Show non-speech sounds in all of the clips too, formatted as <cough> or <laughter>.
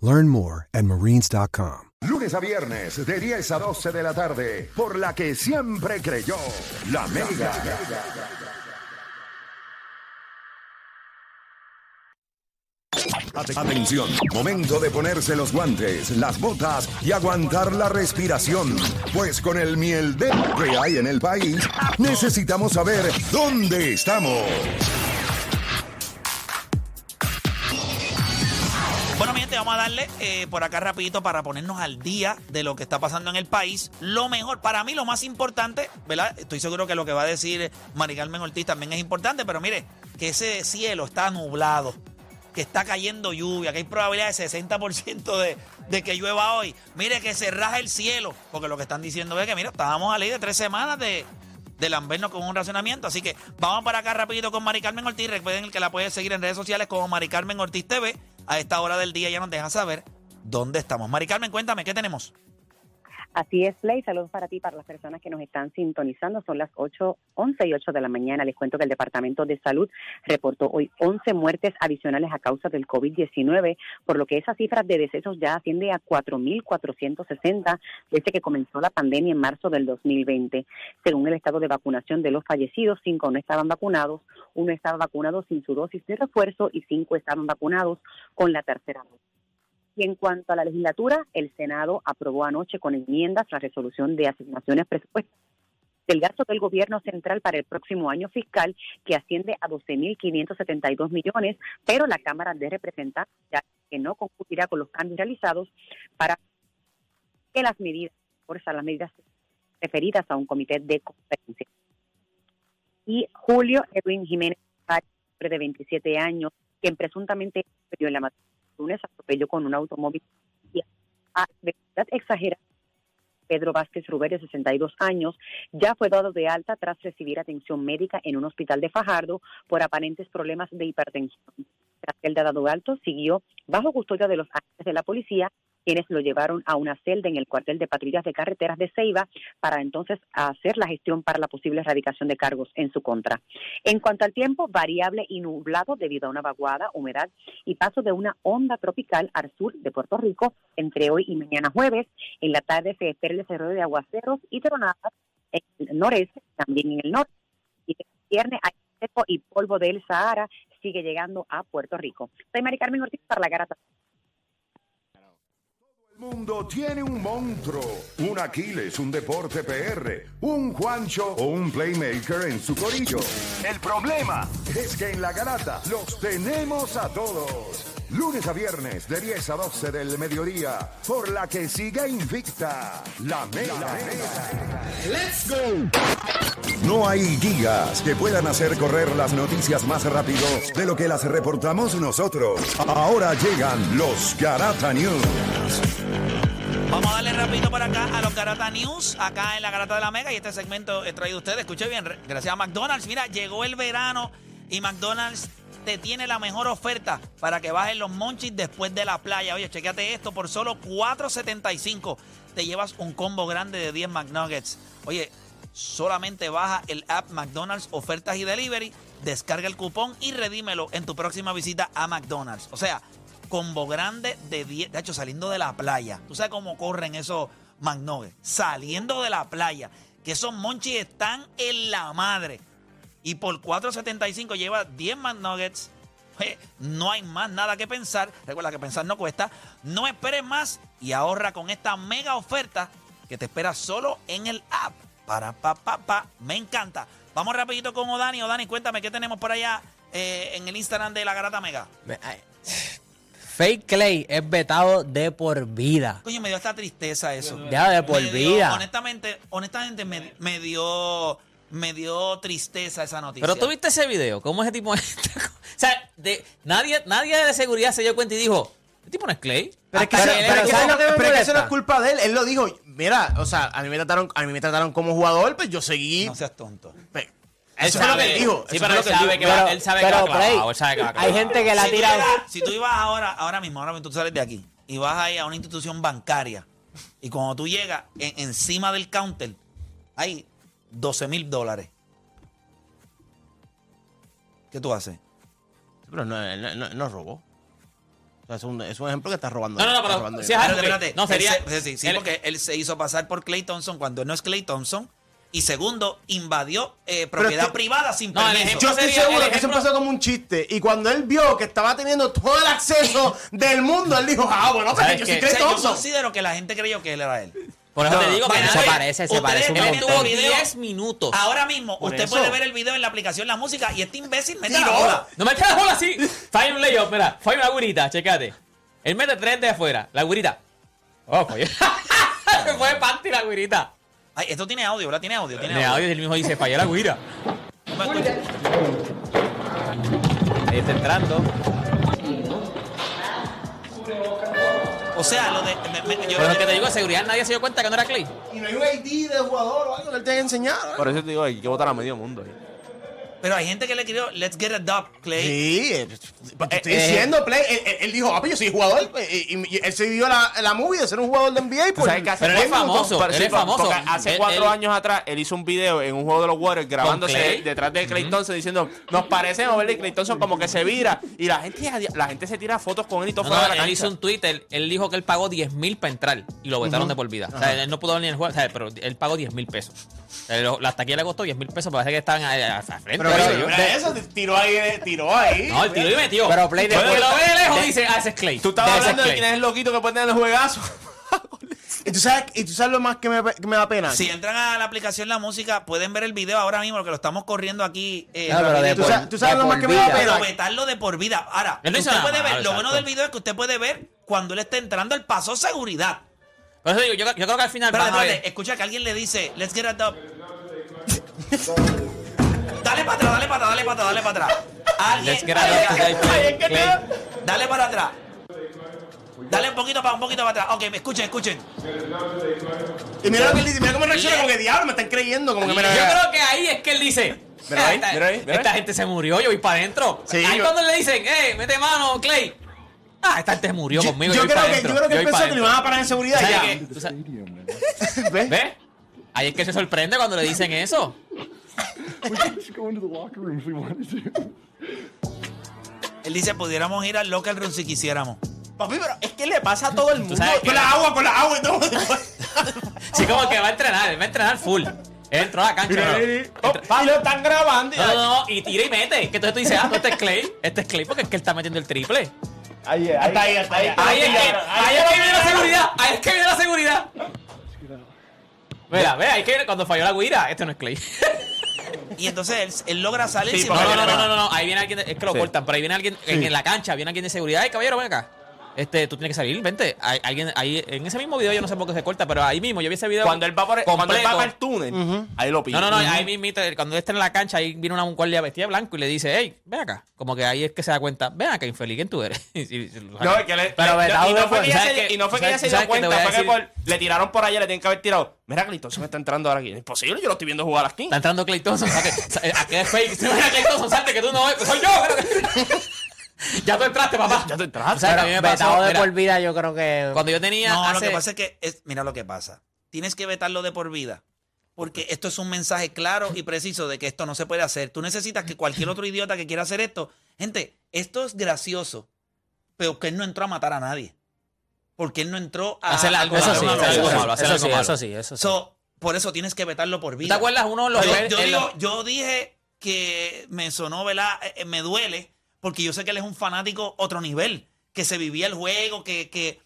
Learn more at marines.com. Lunes a viernes de 10 a 12 de la tarde, por la que siempre creyó, la Mega. Atención, momento de ponerse los guantes, las botas y aguantar la respiración, pues con el miel de que hay en el país, necesitamos saber dónde estamos. Vamos a darle eh, por acá rapidito para ponernos al día de lo que está pasando en el país. Lo mejor, para mí lo más importante, ¿verdad? Estoy seguro que lo que va a decir Mari Carmen Ortiz también es importante, pero mire, que ese cielo está nublado, que está cayendo lluvia, que hay probabilidad de 60% de, de que llueva hoy. Mire que se raja el cielo, porque lo que están diciendo es que, mira, estábamos a ley de tres semanas de, de con un racionamiento. Así que vamos para acá rapidito con Mari Carmen Ortiz. Recuerden que la pueden seguir en redes sociales como Mari Carmen Ortiz TV. A esta hora del día ya nos deja saber dónde estamos. Mari Carmen, cuéntame, ¿qué tenemos? Así es, Play. Saludos para ti, para las personas que nos están sintonizando. Son las 8, 11 y 8 de la mañana. Les cuento que el Departamento de Salud reportó hoy 11 muertes adicionales a causa del COVID-19, por lo que esa cifra de decesos ya asciende a 4.460 desde que comenzó la pandemia en marzo del 2020. Según el estado de vacunación de los fallecidos, cinco no estaban vacunados, uno estaba vacunado sin su dosis de refuerzo y cinco estaban vacunados con la tercera dosis. Y en cuanto a la legislatura, el Senado aprobó anoche con enmiendas la resolución de asignaciones presupuestarias del gasto del gobierno central para el próximo año fiscal, que asciende a 12.572 millones, pero la Cámara de Representantes ya que no concluirá con los cambios realizados para que las medidas, por las medidas referidas a un comité de conferencia. Y Julio Edwin Jiménez, hombre de 27 años, quien presuntamente en la lunes atropelló con un automóvil a velocidad exagerada. Pedro Vázquez Rubén, de 62 años, ya fue dado de alta tras recibir atención médica en un hospital de Fajardo por aparentes problemas de hipertensión. Tras el dado alto, siguió bajo custodia de los agentes de la policía quienes lo llevaron a una celda en el cuartel de patrullas de carreteras de Ceiba para entonces hacer la gestión para la posible erradicación de cargos en su contra. En cuanto al tiempo, variable y nublado debido a una vaguada, humedad y paso de una onda tropical al sur de Puerto Rico entre hoy y mañana jueves. En la tarde se espera el desarrollo de aguaceros y tronadas en el noreste, también en el norte. Y el viernes hay seco y polvo del Sahara sigue llegando a Puerto Rico. Soy Mari Carmen Ortiz para la Garata. El mundo tiene un monstruo, un Aquiles, un Deporte PR, un Juancho o un Playmaker en su corillo. El problema es que en la garata los tenemos a todos. Lunes a viernes de 10 a 12 del mediodía, por la que siga invicta la Mega. ¡Let's go! No hay guías que puedan hacer correr las noticias más rápido de lo que las reportamos nosotros. Ahora llegan los Garata News. Vamos a darle rapidito por acá a los Garata News, acá en la Garata de la Mega. Y este segmento he traído a ustedes, escuche bien, gracias a McDonald's. Mira, llegó el verano y McDonald's te tiene la mejor oferta para que bajes los monchis después de la playa. Oye, chequéate esto, por solo $4.75 te llevas un combo grande de 10 McNuggets. Oye, solamente baja el app McDonald's Ofertas y Delivery, descarga el cupón y redímelo en tu próxima visita a McDonald's. O sea, combo grande de 10, de hecho, saliendo de la playa. ¿Tú sabes cómo corren esos McNuggets? Saliendo de la playa. Que esos monchis están en la madre. Y por 4.75 lleva 10 McNuggets. Oye, no hay más nada que pensar. Recuerda que pensar no cuesta. No esperes más y ahorra con esta mega oferta que te espera solo en el app. Para pa pa pa, me encanta. Vamos rapidito con Odani. Odani, cuéntame qué tenemos por allá eh, en el Instagram de la Garata Mega. Fake Clay es vetado de por vida. Coño, me dio esta tristeza eso. Ya de por Me dio- vida. honestamente, honestamente me, me dio me dio tristeza esa noticia. Pero tú viste ese video, cómo ese tipo. <laughs> o sea, de, nadie, nadie de seguridad se dio cuenta y dijo: ¿Este tipo no es Clay? Pero es que, Pero eso- él- pero es que ¿sabes eso- lo que me pero es que no es culpa de él. Él lo dijo. Mira, o sea, a mí me trataron, a mí me trataron como jugador, pues yo seguí. No seas tonto. Él Eso fue lo que sabe- él dijo. Sí, pero él lo que él sabe que va, Pero- él sabe que pero, va clavado, Play, él sabe que va Hay gente que la si, tú tira. si tú ibas ahora, ahora mismo, ahora mismo tú sales de aquí y vas ahí a una institución bancaria y cuando tú llegas en- encima del counter hay 12 mil dólares. ¿Qué tú haces? Pero no, no, no- robó. O sea, es, un, es un ejemplo que está robando. No, no, no, pero robando si Espérate, no, sería- Él se- sí, sí, él- porque él se hizo pasar por Clay Thompson cuando él no es Clay Thompson. Y segundo, invadió eh, propiedad que- privada sin No, permiso. ejemplo- Yo estoy seguro que eso empezó como un chiste. Y cuando él vio que estaba teniendo todo el acceso del mundo, él dijo, ah, bueno, pues ¿Sabes yo soy Clay sea, yo Thompson. considero que la gente creyó que él era él. Por eso No, te digo que se parece, se ustedes parece un montón. viendo estuvo el video. 10 minutos. Ahora mismo, Por usted eso. puede ver el video en la aplicación La Música y este imbécil mete la bola. No me eches la bola así. Falla un layup, mira. Falla una gurita, checate. Él mete tres de afuera. La gurita. Oh, falló. <laughs> Se fue de panty la gurita. Ay, esto tiene audio, ¿verdad? Tiene audio, tiene En el audio audio. él mismo dice, falló la guira. No me escucha. Ahí está entrando. O sea, lo de. me- me- yo- Pero lo que te digo, seguridad nadie se dio cuenta que no era Clay. Y no hay un ID de jugador o algo que él te haya enseñado. Por eso te digo, hay que votar a medio mundo. Pero hay gente que le escribió, let's get a dub, Clay. Sí, eh, pues te estoy Eh, diciendo, Play. Él, él- él dijo, ah, pues yo soy jugador. pues, Y, y- y él se vivió la, la movie de ser un jugador de NBA. Por, sabes que hace Pero él es cuatro- famoso, él es por- famoso. porque hace Él- cuatro él- años atrás, él hizo un video en un juego de los Warriors grabándose detrás de Clay Thompson diciendo, nos parecemos, ¿verdad? Y Clay Thompson como que se vira. Y la gente, la gente se tira fotos con él y todo No, fuera no, de la él hizo un Twitter, él dijo que él pagó 10 mil para entrar y lo vetaron de por vida. O sea, él no pudo ver ni el juego, o sea, pero él pagó 10 mil pesos. Eh, lo- La taquilla le costó 10 mil pesos, parece que estaban a, a- a frente. Pero, yo. eso, tiró ahí, eh, tiró ahí. no, el tiro y metió. Pero Play Pero que lo ve de lejos de- dice, ah, ese es Clay. Tú estabas hablando de quién es el loquito que puede tener el juegazo. <laughs> Y tú sabes, y tú sabes lo más que me, que me da pena. Si entran a la aplicación La Música, pueden ver el video ahora mismo, que lo estamos corriendo aquí. eh, Claro, pero de. Tú por- sabes, tú sabes de lo más que me da vida. Pero pena. vetarlo de por vida. Ahora, no usted puede ver, lo bueno del video es que usted puede ver cuando él está entrando, él pasó seguridad. Por eso digo, yo, yo creo que al final Espérate, espérate, escucha que alguien le dice, let's get a dub. <laughs> dale para atrás, dale para atrás, dale para atrás, dale para atrás. Alguien, Let's get dale para atrás. Dale un poquito para un poquito para atrás. Ok, me escuchen, escuchen. Y mira lo que él dice, mira cómo reacciona, como que diablo, me están creyendo, como que Yo creo que ahí es que él dice. Mira ahí, esta, mira ahí, mira esta gente se murió, yo voy para adentro. Sí, ahí yo- cuando le dicen, eh, mete mano, Clay. Ah, esta gente murió Yo, conmigo. yo creo que, yo creo que él pensó que le iban a parar en seguridad ¿Sabes ya. sabes- ¿Ves? ¿Ves? Ahí es que se sorprende cuando le dicen eso. Él dice, pudiéramos ir al local room si quisiéramos. Papi, pero es que le pasa a todo el mundo. que- Con la agua, con la agua y todo. Sí, como que va a entrenar, él va a entrenar full. Él entró a la cancha. Mira, ¿no? Oh, y lo están grabando. y- No, no, no, y tira y mete. Que entonces tú dices, ah, no, este es Clay. Este es Clay porque es que él está metiendo el triple. Ahí, Hasta ahí, hasta ahí. Ahí es que, ahí es que viene la seguridad. Ahí es que viene la seguridad. Mira, ahí es que cuando falló la guira. Este no es Clay. <laughs> Y entonces él, él logra salir Sí, sin No, no, no, no, no, no, ahí viene alguien, es que lo Sí. cortan, pero ahí viene alguien en, en la cancha, viene alguien de seguridad. Ay, caballero, ven acá. Este, tú tienes que salir, vente. Hay, alguien, ahí, en ese mismo video, yo no sé por qué se corta, pero ahí mismo, yo vi ese video. Cuando él va por cuando él va para el túnel, ahí lo pilla. No, no, no, ahí mismo, cuando él está en la cancha, ahí viene una guardia vestida de blanco y le dice, hey, ven acá. Como que ahí es que se da cuenta, ven acá, infeliz, ¿quién tú eres? <laughs> Y- y- y lo saca. No, es que le, Pero le- vetado y no fue que ella ¿sabes se, y no fue que ¿Sabes- ella se dio cuenta, fue que por- le tiraron por allá, le tienen que haber tirado. Mira, se me está entrando ahora aquí. Es imposible, yo lo estoy viendo jugar aquí. Está entrando Clay Thompson. <laughs> ¿A qué es fake? <laughs> Se ven a Clay Thompson, salte que tú no ves. Soy yo. Ya tú entraste, papá. Ya te O entraste. sea, que a mí me pasó, Vetado de mira, por vida, yo creo que. Cuando yo tenía No, lo que pasa es que, es, mira lo que pasa. Tienes que vetarlo de por vida. Porque esto es un mensaje claro y preciso de que esto no se puede hacer. Tú necesitas que cualquier otro idiota que quiera hacer esto. Gente, esto es gracioso. Pero que él no entró a matar a nadie. Porque él no entró a Hacer algo Eso malo, sí, algo malo, hacer sí, algo eso sí, malo. eso sí, eso sí. So, por eso tienes que vetarlo por ¿Tú vida. ¿Te acuerdas uno de los yo, yo digo- yo dije que me sonó, ¿verdad? Eh, eh, me duele, porque yo sé que él es un fanático otro nivel, que se vivía el juego, que, que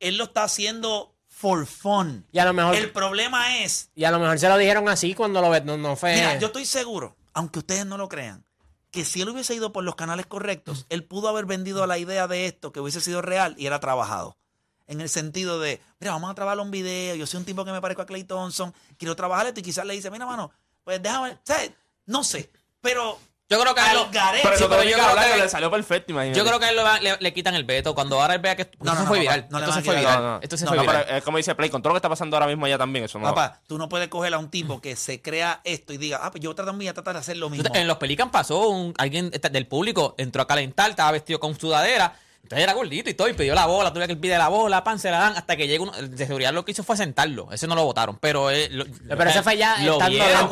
él lo está haciendo for fun. Y a lo mejor- El problema es, Y a lo mejor se lo dijeron así cuando lo no, no fue. mira, yo estoy seguro, aunque ustedes no lo crean, que si él hubiese ido por los canales correctos, él pudo haber vendido la idea de esto que hubiese sido real y era trabajado. En el sentido de, mira, vamos a trabajar un video, yo soy un tipo que me parezco a Clay Thompson, quiero trabajar esto y quizás le dice, mira, mano, pues déjame, ¿sabes? No sé, pero Yo creo que a los lo-. Pero Sí, eso pero yo creo que- le salió perfecto, imagínate. Yo creo que a él lo va- le, le quitan el veto. Cuando ahora él vea que No, no, se no, fue papá, viral. no le esto van se a fue quitar- viral. No. Esto se No, fue No, viral. pero es como dice Play, con todo lo que está pasando ahora mismo allá también, eso no. Papá, tú no puedes coger a un tipo que se crea esto y diga, ah, pues yo también voy a tratar de hacer lo mismo. En los Pelican pasó, un, alguien este, del público entró a calentar, estaba vestido con sudadera, entonces era gordito y todo, y pidió la bola, tuve que él pide la bola, pan, se la dan, hasta que llega uno, el de seguridad lo que hizo fue sentarlo, ese no lo votaron, pero eh, lo- Pero ese fue ya lo estando vieron,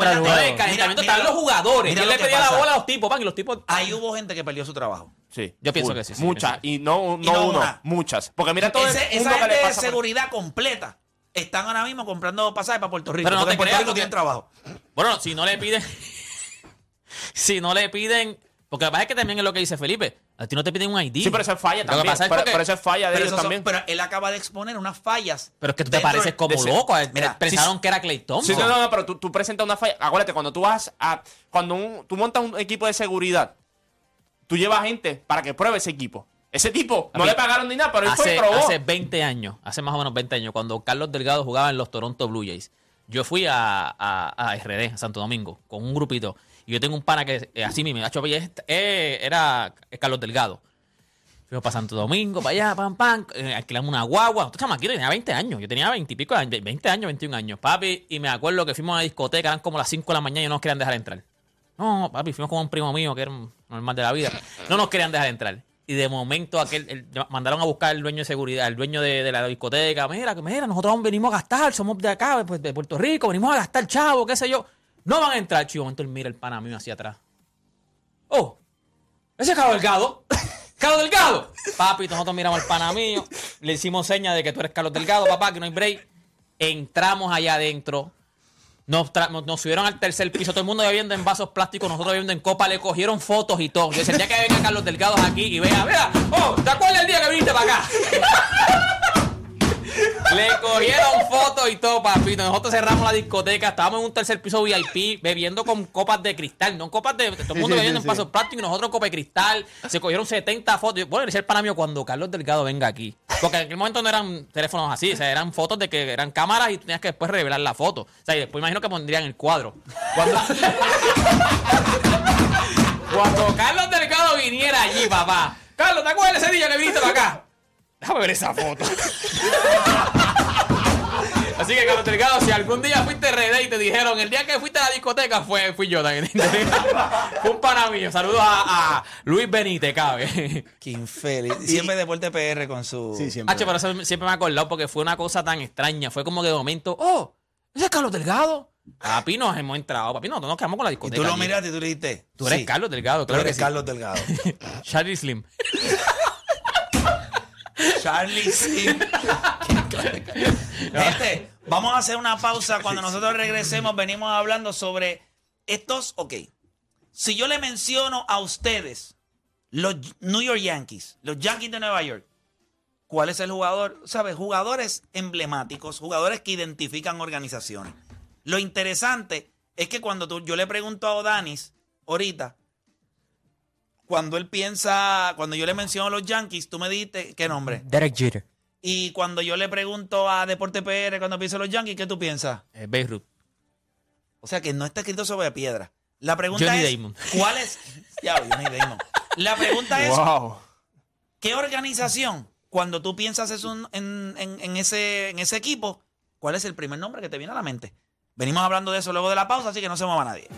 calentamiento estaban los jugadores, mira y él lo le pedía la bola a los tipos, pan, y los tipos... Ahí hubo gente que perdió su trabajo. Sí. Yo pienso que sí, sí, Muchas. Y no, no, Y no uno, una. muchas. Porque mira todo Ese- el esa gente de seguridad completa están ahora mismo comprando pasajes para Puerto Rico. Pero no te Puerto Rico tienen trabajo. Bueno, si no le piden. <laughs> si no le piden. Porque lo que pasa es que también es lo que dice Felipe. A ti no te piden un ID. Sí, pero eso es falla Lo que también. pasa es pero, porque- pero eso es falla de Pero, ellos esos son- también. pero él acaba de exponer unas fallas. Pero es que tú te dentro pareces como de ese- loco. eh, Mira, pensaron que era Clay Thompson. Sí, no, no, no, pero tú, tú presentas una falla. Acuérdate, cuando tú vas a. Cuando un- tú montas un equipo de seguridad, tú llevas gente para que pruebe ese equipo. Ese tipo A no mí- le pagaron ni nada, pero él fue hace, y probó. hace 20 años, hace más o menos 20 años, cuando Carlos Delgado jugaba en los Toronto Blue Jays, yo fui a, a, a RD, a Santo Domingo, con un grupito. Y yo tengo un pana que eh, así mismo, Pérez, eh, era Carlos Delgado. Fuimos para Santo Domingo, para allá, pam, pam, eh, alquilamos una guagua. Nosotros chamaquito, tenía 20 años. Yo tenía 20 y pico, de años, 20 años, 21 años, papi. Y me acuerdo que fuimos a una discoteca, eran como las 5 de la mañana y no nos querían dejar entrar. No, papi, fuimos con un primo mío que era normal de la vida. No nos querían dejar entrar. Y de momento aquel, el- mandaron a buscar al dueño de seguridad, al dueño de, la discoteca. Mira, mira, nosotros venimos a gastar, somos de acá, pues, de Puerto Rico, venimos a gastar, chavo, qué sé yo. No van a entrar, chivo. Él mira el pana mío hacia atrás. Oh, ese es Carlos Delgado. <laughs> Carlos Delgado. Papi, nosotros miramos al pana mío, le hicimos seña de que tú eres Carlos Delgado, papá, que no hay break. Entramos allá adentro. Nos subieron al tercer piso, todo el mundo bebiendo en vasos plásticos, nosotros bebiendo en copa, le cogieron fotos y todo. Yo decía, el día que venga Carlos Delgado aquí y vea, vea, oh, ¿te acuerdas el día que viniste para acá? Le cogieron fotos y todo, papito. Nosotros cerramos la discoteca, estábamos en un tercer piso VIP bebiendo con copas de cristal, no copas de. Todo el mundo bebiendo en vasos plásticos y nosotros copas de cristal. Se cogieron 70 fotos. Bueno, decía el pana mío cuando Carlos Delgado venga aquí. Porque en aquel momento no eran teléfonos así, o sea, eran fotos de que eran cámaras y tenías que después revelar la foto. O sea, y después imagino que pondrían el cuadro. Cuando, <laughs> cuando Carlos Delgado viniera allí, papá. Carlos, ¿te acuerdas ese día que viniste para acá? Déjame ver esa foto. <laughs> Así que, Carlos Delgado, si algún día fuiste RD y te dijeron el día que fuiste a la discoteca, fue, fui yo también. <laughs> fue un pana mío. Saludos a, a Luis Benítez, cabe. Qué infeliz. Siempre Deporte PR con su... Sí, siempre. H, pero eso siempre me he acordado porque fue una cosa tan extraña. Fue como que de momento, oh, ese es Carlos Delgado. Papi, nos hemos entrado. Papi, no, nos quedamos con la Y discoteca. tú lo miraste y tú le dijiste... Tú eres sí, Carlos Delgado, Tú claro eres que sí. Carlos Delgado. <laughs> Charlie Slim. Charlie Sim. Gente, <laughs> vamos a hacer una pausa. Cuando nosotros regresemos, venimos hablando sobre estos. Ok. Si yo le menciono a ustedes los New York Yankees, los Yankees de Nueva York, ¿cuál es el jugador? ¿Sabes? Jugadores emblemáticos, jugadores que identifican organizaciones. Lo interesante es que cuando tú, yo le pregunto a Odanis ahorita, cuando él piensa, cuando yo le menciono a los Yankees, tú me dijiste, ¿qué nombre? Derek Jeter. Y cuando yo le pregunto a Deporte PR, cuando pienso en los Yankees, ¿qué tú piensas? Eh, Beirut. O sea que no está escrito sobre piedra. La pregunta Johnny es, Damon. <laughs> ¿cuál es? Ya, Johnny Damon. La pregunta es, Wow. ¿qué organización, cuando tú piensas eso en, en- en ese, en ese equipo, cuál es el primer nombre que te viene a la mente? Venimos hablando de eso luego de la pausa, así que no se mueva nadie.